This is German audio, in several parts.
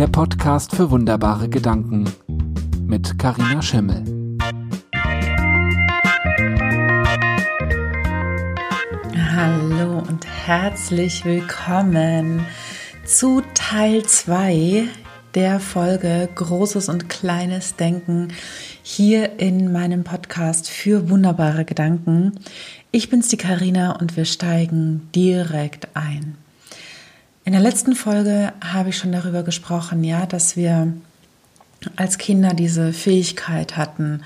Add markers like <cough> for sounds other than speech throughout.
der Podcast für wunderbare Gedanken mit Karina Schimmel. Hallo und herzlich willkommen zu Teil 2 der Folge Großes und Kleines Denken hier in meinem Podcast für wunderbare Gedanken. Ich bin's die Karina und wir steigen direkt ein. In der letzten Folge habe ich schon darüber gesprochen, ja, dass wir als Kinder diese Fähigkeit hatten,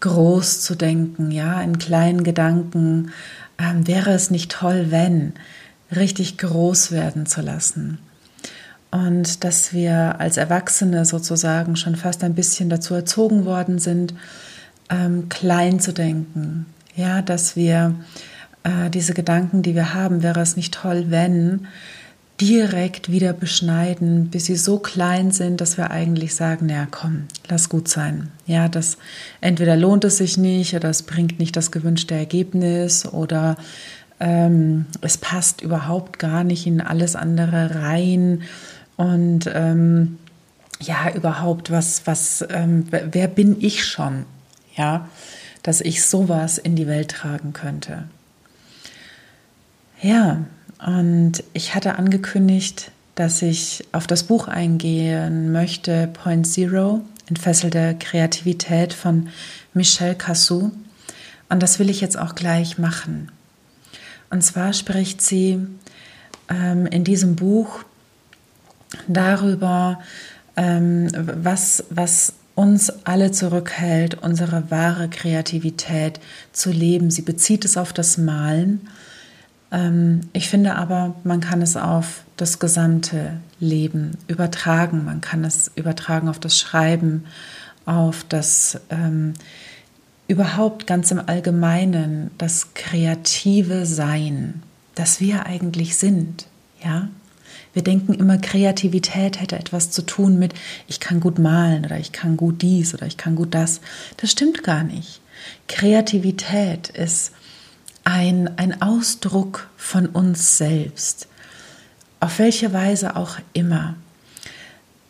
groß zu denken, ja, in kleinen Gedanken. Ähm, wäre es nicht toll, wenn richtig groß werden zu lassen? Und dass wir als Erwachsene sozusagen schon fast ein bisschen dazu erzogen worden sind, ähm, klein zu denken. Ja, dass wir äh, diese Gedanken, die wir haben, wäre es nicht toll, wenn direkt wieder beschneiden, bis sie so klein sind, dass wir eigentlich sagen, naja, komm, lass gut sein. Ja, das entweder lohnt es sich nicht oder es bringt nicht das gewünschte Ergebnis oder ähm, es passt überhaupt gar nicht in alles andere rein und ähm, ja, überhaupt, was, was, ähm, wer bin ich schon? Ja, dass ich sowas in die Welt tragen könnte. Ja, und ich hatte angekündigt, dass ich auf das Buch eingehen möchte, Point Zero, entfesselte Kreativität von Michelle Cassou. Und das will ich jetzt auch gleich machen. Und zwar spricht sie ähm, in diesem Buch darüber, ähm, was, was uns alle zurückhält, unsere wahre Kreativität zu leben. Sie bezieht es auf das Malen ich finde aber, man kann es auf das gesamte Leben übertragen. Man kann es übertragen auf das Schreiben, auf das ähm, überhaupt ganz im Allgemeinen, das kreative Sein, das wir eigentlich sind. Ja, wir denken immer, Kreativität hätte etwas zu tun mit, ich kann gut malen oder ich kann gut dies oder ich kann gut das. Das stimmt gar nicht. Kreativität ist ein, ein Ausdruck von uns selbst, auf welche Weise auch immer.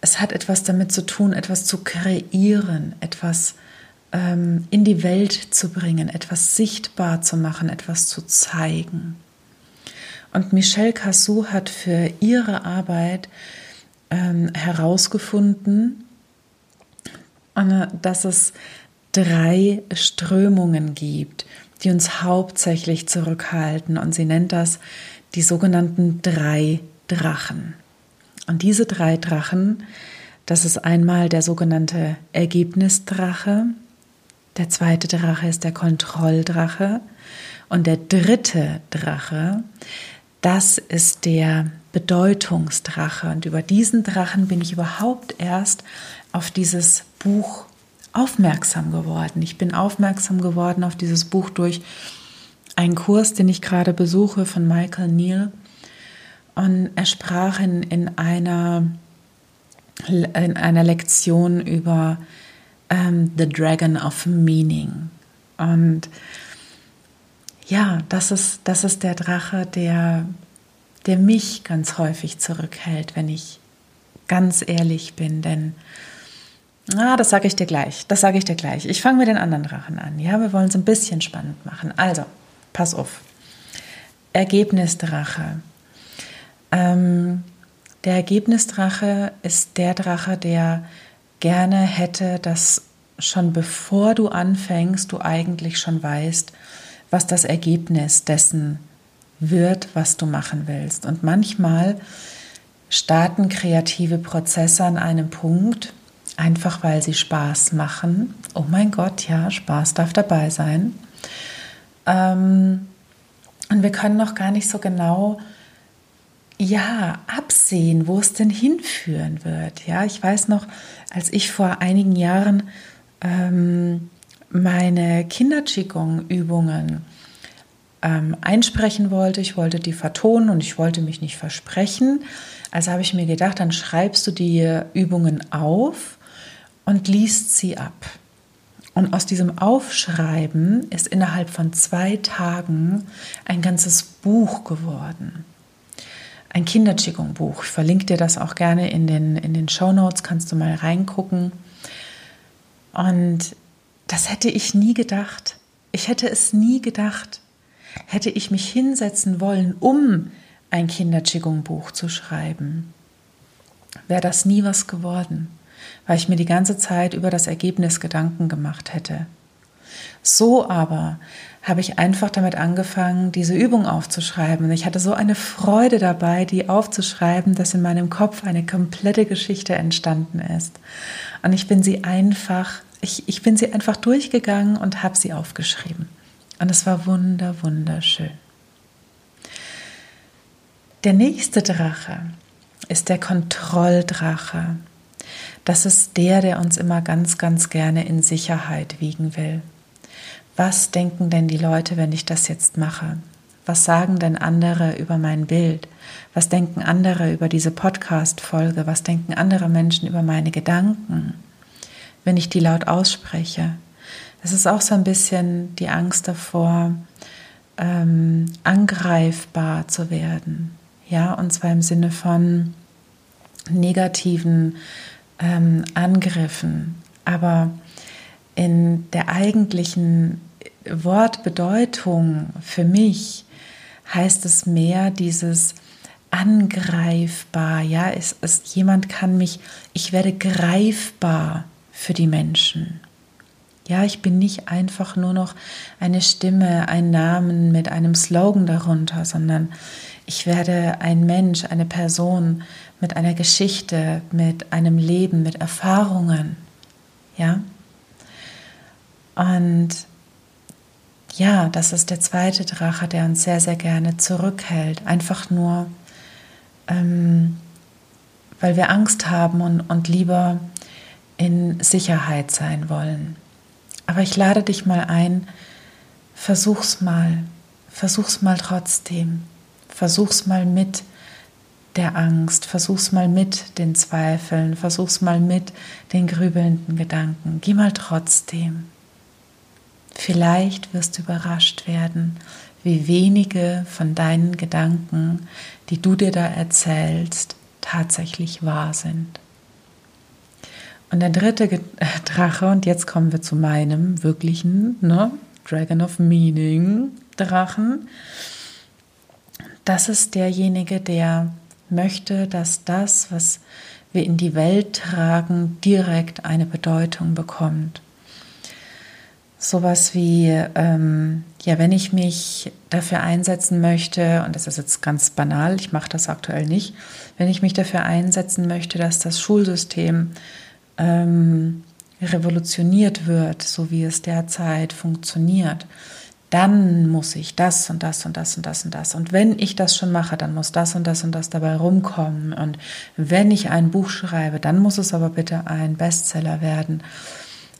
Es hat etwas damit zu tun, etwas zu kreieren, etwas ähm, in die Welt zu bringen, etwas sichtbar zu machen, etwas zu zeigen. Und Michelle Cassou hat für ihre Arbeit ähm, herausgefunden, äh, dass es drei Strömungen gibt, die uns hauptsächlich zurückhalten. Und sie nennt das die sogenannten drei Drachen. Und diese drei Drachen, das ist einmal der sogenannte Ergebnisdrache, der zweite Drache ist der Kontrolldrache und der dritte Drache, das ist der Bedeutungsdrache. Und über diesen Drachen bin ich überhaupt erst auf dieses Buch aufmerksam geworden. Ich bin aufmerksam geworden auf dieses Buch durch einen Kurs, den ich gerade besuche von Michael Neal. Und er sprach in, in, einer, in einer Lektion über ähm, The Dragon of Meaning. Und ja, das ist, das ist der Drache, der, der mich ganz häufig zurückhält, wenn ich ganz ehrlich bin. Denn Ah, das sage ich dir gleich. Das sage ich dir gleich. Ich fange mit den anderen Drachen an. Ja, wir wollen es ein bisschen spannend machen. Also, pass auf. Ergebnisdrache. Ähm, der Ergebnisdrache ist der Drache, der gerne hätte, dass schon bevor du anfängst, du eigentlich schon weißt, was das Ergebnis dessen wird, was du machen willst. Und manchmal starten kreative Prozesse an einem Punkt, einfach weil sie Spaß machen. Oh mein Gott, ja, Spaß darf dabei sein. Ähm, und wir können noch gar nicht so genau ja, absehen, wo es denn hinführen wird. Ja, ich weiß noch, als ich vor einigen Jahren ähm, meine Kinder-Qigong-Übungen ähm, einsprechen wollte, ich wollte die vertonen und ich wollte mich nicht versprechen. Also habe ich mir gedacht, dann schreibst du die Übungen auf und liest sie ab. Und aus diesem Aufschreiben ist innerhalb von zwei Tagen ein ganzes Buch geworden. ein Kinder-Qigong-Buch. Ich verlinke dir das auch gerne in den, in den Show Notes, kannst du mal reingucken. Und das hätte ich nie gedacht. Ich hätte es nie gedacht. Hätte ich mich hinsetzen wollen, um ein Kinder-Qigong-Buch zu schreiben, wäre das nie was geworden, weil ich mir die ganze Zeit über das Ergebnis Gedanken gemacht hätte. So aber habe ich einfach damit angefangen, diese Übung aufzuschreiben. Und ich hatte so eine Freude dabei, die aufzuschreiben, dass in meinem Kopf eine komplette Geschichte entstanden ist. Und ich bin sie einfach, ich, ich bin sie einfach durchgegangen und habe sie aufgeschrieben. Und es war wunder, wunderschön. Der nächste Drache ist der Kontrolldrache. Das ist der, der uns immer ganz, ganz gerne in Sicherheit wiegen will was denken denn die Leute, wenn ich das jetzt mache? Was sagen denn andere über mein Bild? Was denken andere über diese Podcast-Folge? Was denken andere Menschen über meine Gedanken, wenn ich die laut ausspreche? Es ist auch so ein bisschen die Angst davor, ähm, angreifbar zu werden. Ja, und zwar im Sinne von negativen ähm, Angriffen. Aber in der eigentlichen Wortbedeutung für mich heißt es mehr dieses angreifbar, ja, es ist jemand kann mich, ich werde greifbar für die Menschen. Ja, ich bin nicht einfach nur noch eine Stimme, ein Namen mit einem Slogan darunter, sondern ich werde ein Mensch, eine Person mit einer Geschichte, mit einem Leben, mit Erfahrungen. Ja? Und ja, das ist der zweite Drache, der uns sehr, sehr gerne zurückhält. Einfach nur, ähm, weil wir Angst haben und, und lieber in Sicherheit sein wollen. Aber ich lade dich mal ein, versuch's mal, versuch's mal trotzdem, versuch's mal mit der Angst, versuch's mal mit den Zweifeln, versuch's mal mit den grübelnden Gedanken. Geh mal trotzdem. Vielleicht wirst du überrascht werden, wie wenige von deinen Gedanken, die du dir da erzählst, tatsächlich wahr sind. Und der dritte <laughs> Drache, und jetzt kommen wir zu meinem wirklichen ne, Dragon of Meaning Drachen, das ist derjenige, der möchte, dass das, was wir in die Welt tragen, direkt eine Bedeutung bekommt. Sowas wie, ähm, ja, wenn ich mich dafür einsetzen möchte, und das ist jetzt ganz banal, ich mache das aktuell nicht, wenn ich mich dafür einsetzen möchte, dass das Schulsystem ähm, revolutioniert wird, so wie es derzeit funktioniert, dann muss ich das und das und das und das und das. Und wenn ich das schon mache, dann muss das und das und das dabei rumkommen. Und wenn ich ein Buch schreibe, dann muss es aber bitte ein Bestseller werden.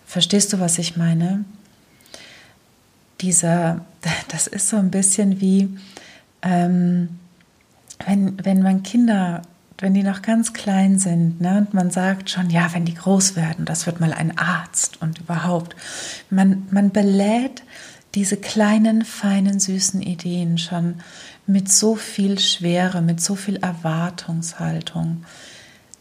Verstehst du, was ich meine? dieser, <laughs> das ist so ein bisschen wie, ähm, wenn, wenn man Kinder, wenn die noch ganz klein sind, ne, und man sagt schon, ja, wenn die groß werden, das wird mal ein Arzt und überhaupt. Man, man belädt diese kleinen, feinen, süßen Ideen schon mit so viel Schwere, mit so viel Erwartungshaltung,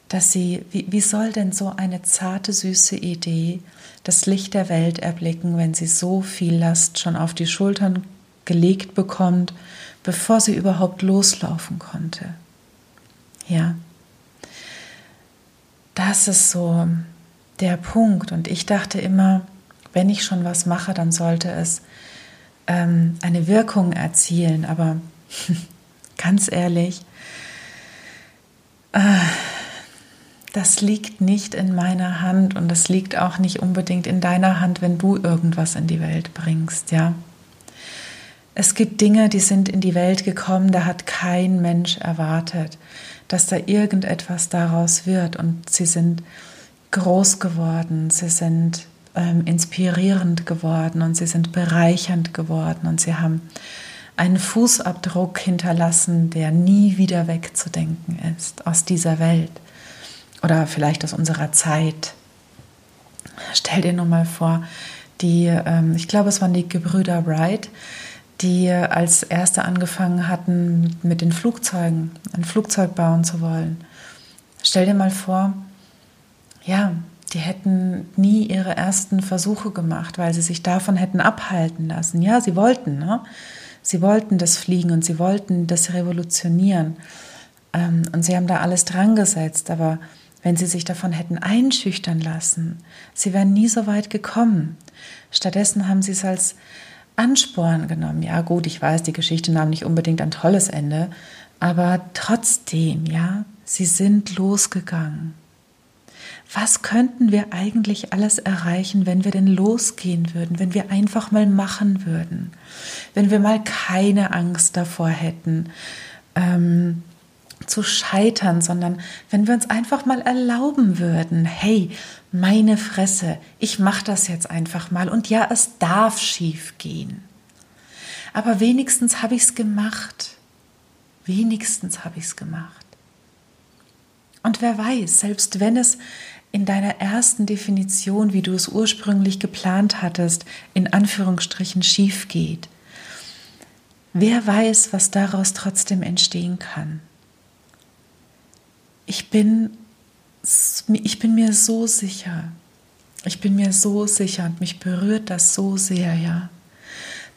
dass sie, wie, wie soll denn so eine zarte, süße Idee das Licht der Welt erblicken, wenn sie so viel Last schon auf die Schultern gelegt bekommt, bevor sie überhaupt loslaufen konnte. Ja, das ist so der Punkt. Und ich dachte immer, wenn ich schon was mache, dann sollte es ähm, eine Wirkung erzielen. Aber <laughs> ganz ehrlich, äh, das liegt nicht in meiner Hand und das liegt auch nicht unbedingt in deiner Hand, wenn du irgendwas in die Welt bringst, ja. Es gibt Dinge, die sind in die Welt gekommen, da hat kein Mensch erwartet, dass da irgendetwas daraus wird und sie sind groß geworden, sie sind ähm, inspirierend geworden und sie sind bereichernd geworden und sie haben einen Fußabdruck hinterlassen, der nie wieder wegzudenken ist aus dieser Welt oder vielleicht aus unserer Zeit. Stell dir nur mal vor, die, ähm, ich glaube, es waren die Gebrüder Wright, die als erste angefangen hatten, mit den Flugzeugen ein Flugzeug bauen zu wollen. Stell dir mal vor, ja, die hätten nie ihre ersten Versuche gemacht, weil sie sich davon hätten abhalten lassen. Ja, sie wollten, ne? Sie wollten das Fliegen und sie wollten das revolutionieren. Ähm, und sie haben da alles dran gesetzt, aber wenn sie sich davon hätten einschüchtern lassen, sie wären nie so weit gekommen. Stattdessen haben sie es als Ansporn genommen. Ja, gut, ich weiß, die Geschichte nahm nicht unbedingt ein tolles Ende, aber trotzdem, ja, sie sind losgegangen. Was könnten wir eigentlich alles erreichen, wenn wir denn losgehen würden, wenn wir einfach mal machen würden, wenn wir mal keine Angst davor hätten, ähm, zu scheitern, sondern wenn wir uns einfach mal erlauben würden, hey, meine Fresse, ich mache das jetzt einfach mal und ja, es darf schief gehen. Aber wenigstens habe ich es gemacht. Wenigstens habe ich es gemacht. Und wer weiß, selbst wenn es in deiner ersten Definition, wie du es ursprünglich geplant hattest, in Anführungsstrichen schief geht, wer weiß, was daraus trotzdem entstehen kann. Ich bin ich bin mir so sicher, ich bin mir so sicher und mich berührt das so sehr, ja,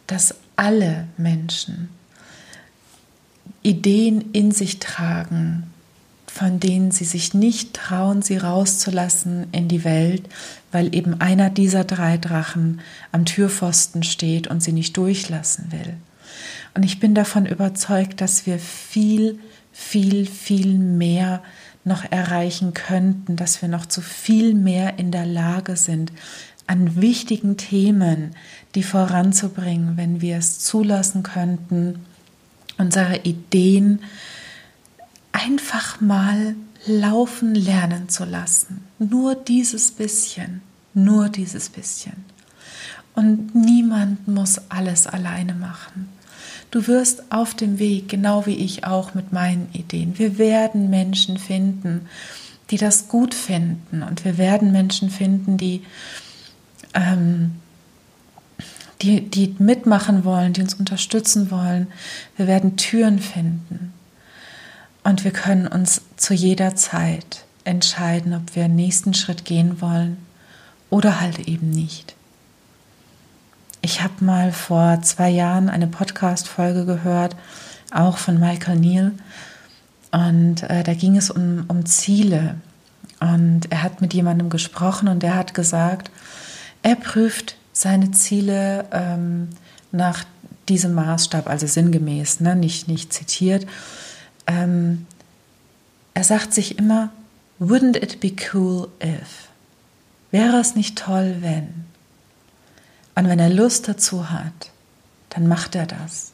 dass alle Menschen Ideen in sich tragen, von denen sie sich nicht trauen, sie rauszulassen in die Welt, weil eben einer dieser drei Drachen am Türpfosten steht und sie nicht durchlassen will. Und ich bin davon überzeugt, dass wir viel, viel, viel mehr noch erreichen könnten, dass wir noch zu viel mehr in der Lage sind, an wichtigen Themen die voranzubringen, wenn wir es zulassen könnten, unsere Ideen einfach mal laufen lernen zu lassen. Nur dieses bisschen, nur dieses bisschen. Und niemand muss alles alleine machen. Du wirst auf dem Weg, genau wie ich auch mit meinen Ideen, wir werden Menschen finden, die das gut finden. Und wir werden Menschen finden, die, ähm, die, die mitmachen wollen, die uns unterstützen wollen. Wir werden Türen finden. Und wir können uns zu jeder Zeit entscheiden, ob wir den nächsten Schritt gehen wollen oder halt eben nicht. Ich habe mal vor zwei Jahren eine Podcast-Folge gehört, auch von Michael Neal. Und äh, da ging es um, um Ziele. Und er hat mit jemandem gesprochen und der hat gesagt, er prüft seine Ziele ähm, nach diesem Maßstab, also sinngemäß, ne, nicht, nicht zitiert. Ähm, er sagt sich immer, wouldn't it be cool if? Wäre es nicht toll, wenn? Und wenn er Lust dazu hat, dann macht er das.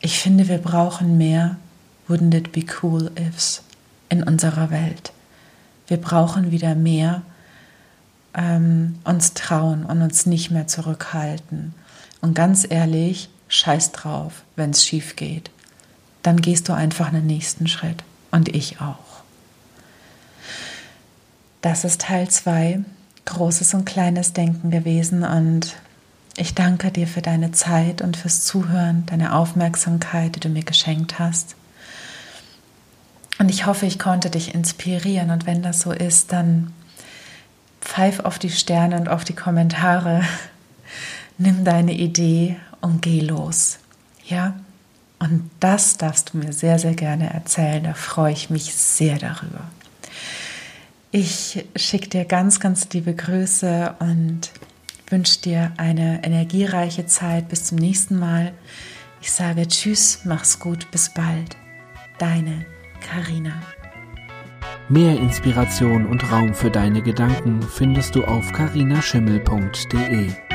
Ich finde, wir brauchen mehr Wouldn't it be cool ifs in unserer Welt. Wir brauchen wieder mehr ähm, uns trauen und uns nicht mehr zurückhalten. Und ganz ehrlich, scheiß drauf, wenn es schief geht. Dann gehst du einfach einen nächsten Schritt. Und ich auch. Das ist Teil 2 großes und kleines Denken gewesen und ich danke dir für deine Zeit und fürs Zuhören, deine Aufmerksamkeit, die du mir geschenkt hast. Und ich hoffe, ich konnte dich inspirieren und wenn das so ist, dann pfeif auf die Sterne und auf die Kommentare. <laughs> Nimm deine Idee und geh los. Ja? Und das darfst du mir sehr, sehr gerne erzählen. Da freue ich mich sehr darüber. Ich schicke dir ganz, ganz liebe Grüße und wünsche dir eine energiereiche Zeit. Bis zum nächsten Mal. Ich sage Tschüss, mach's gut, bis bald. Deine Karina. Mehr Inspiration und Raum für deine Gedanken findest du auf carinaschimmel.de.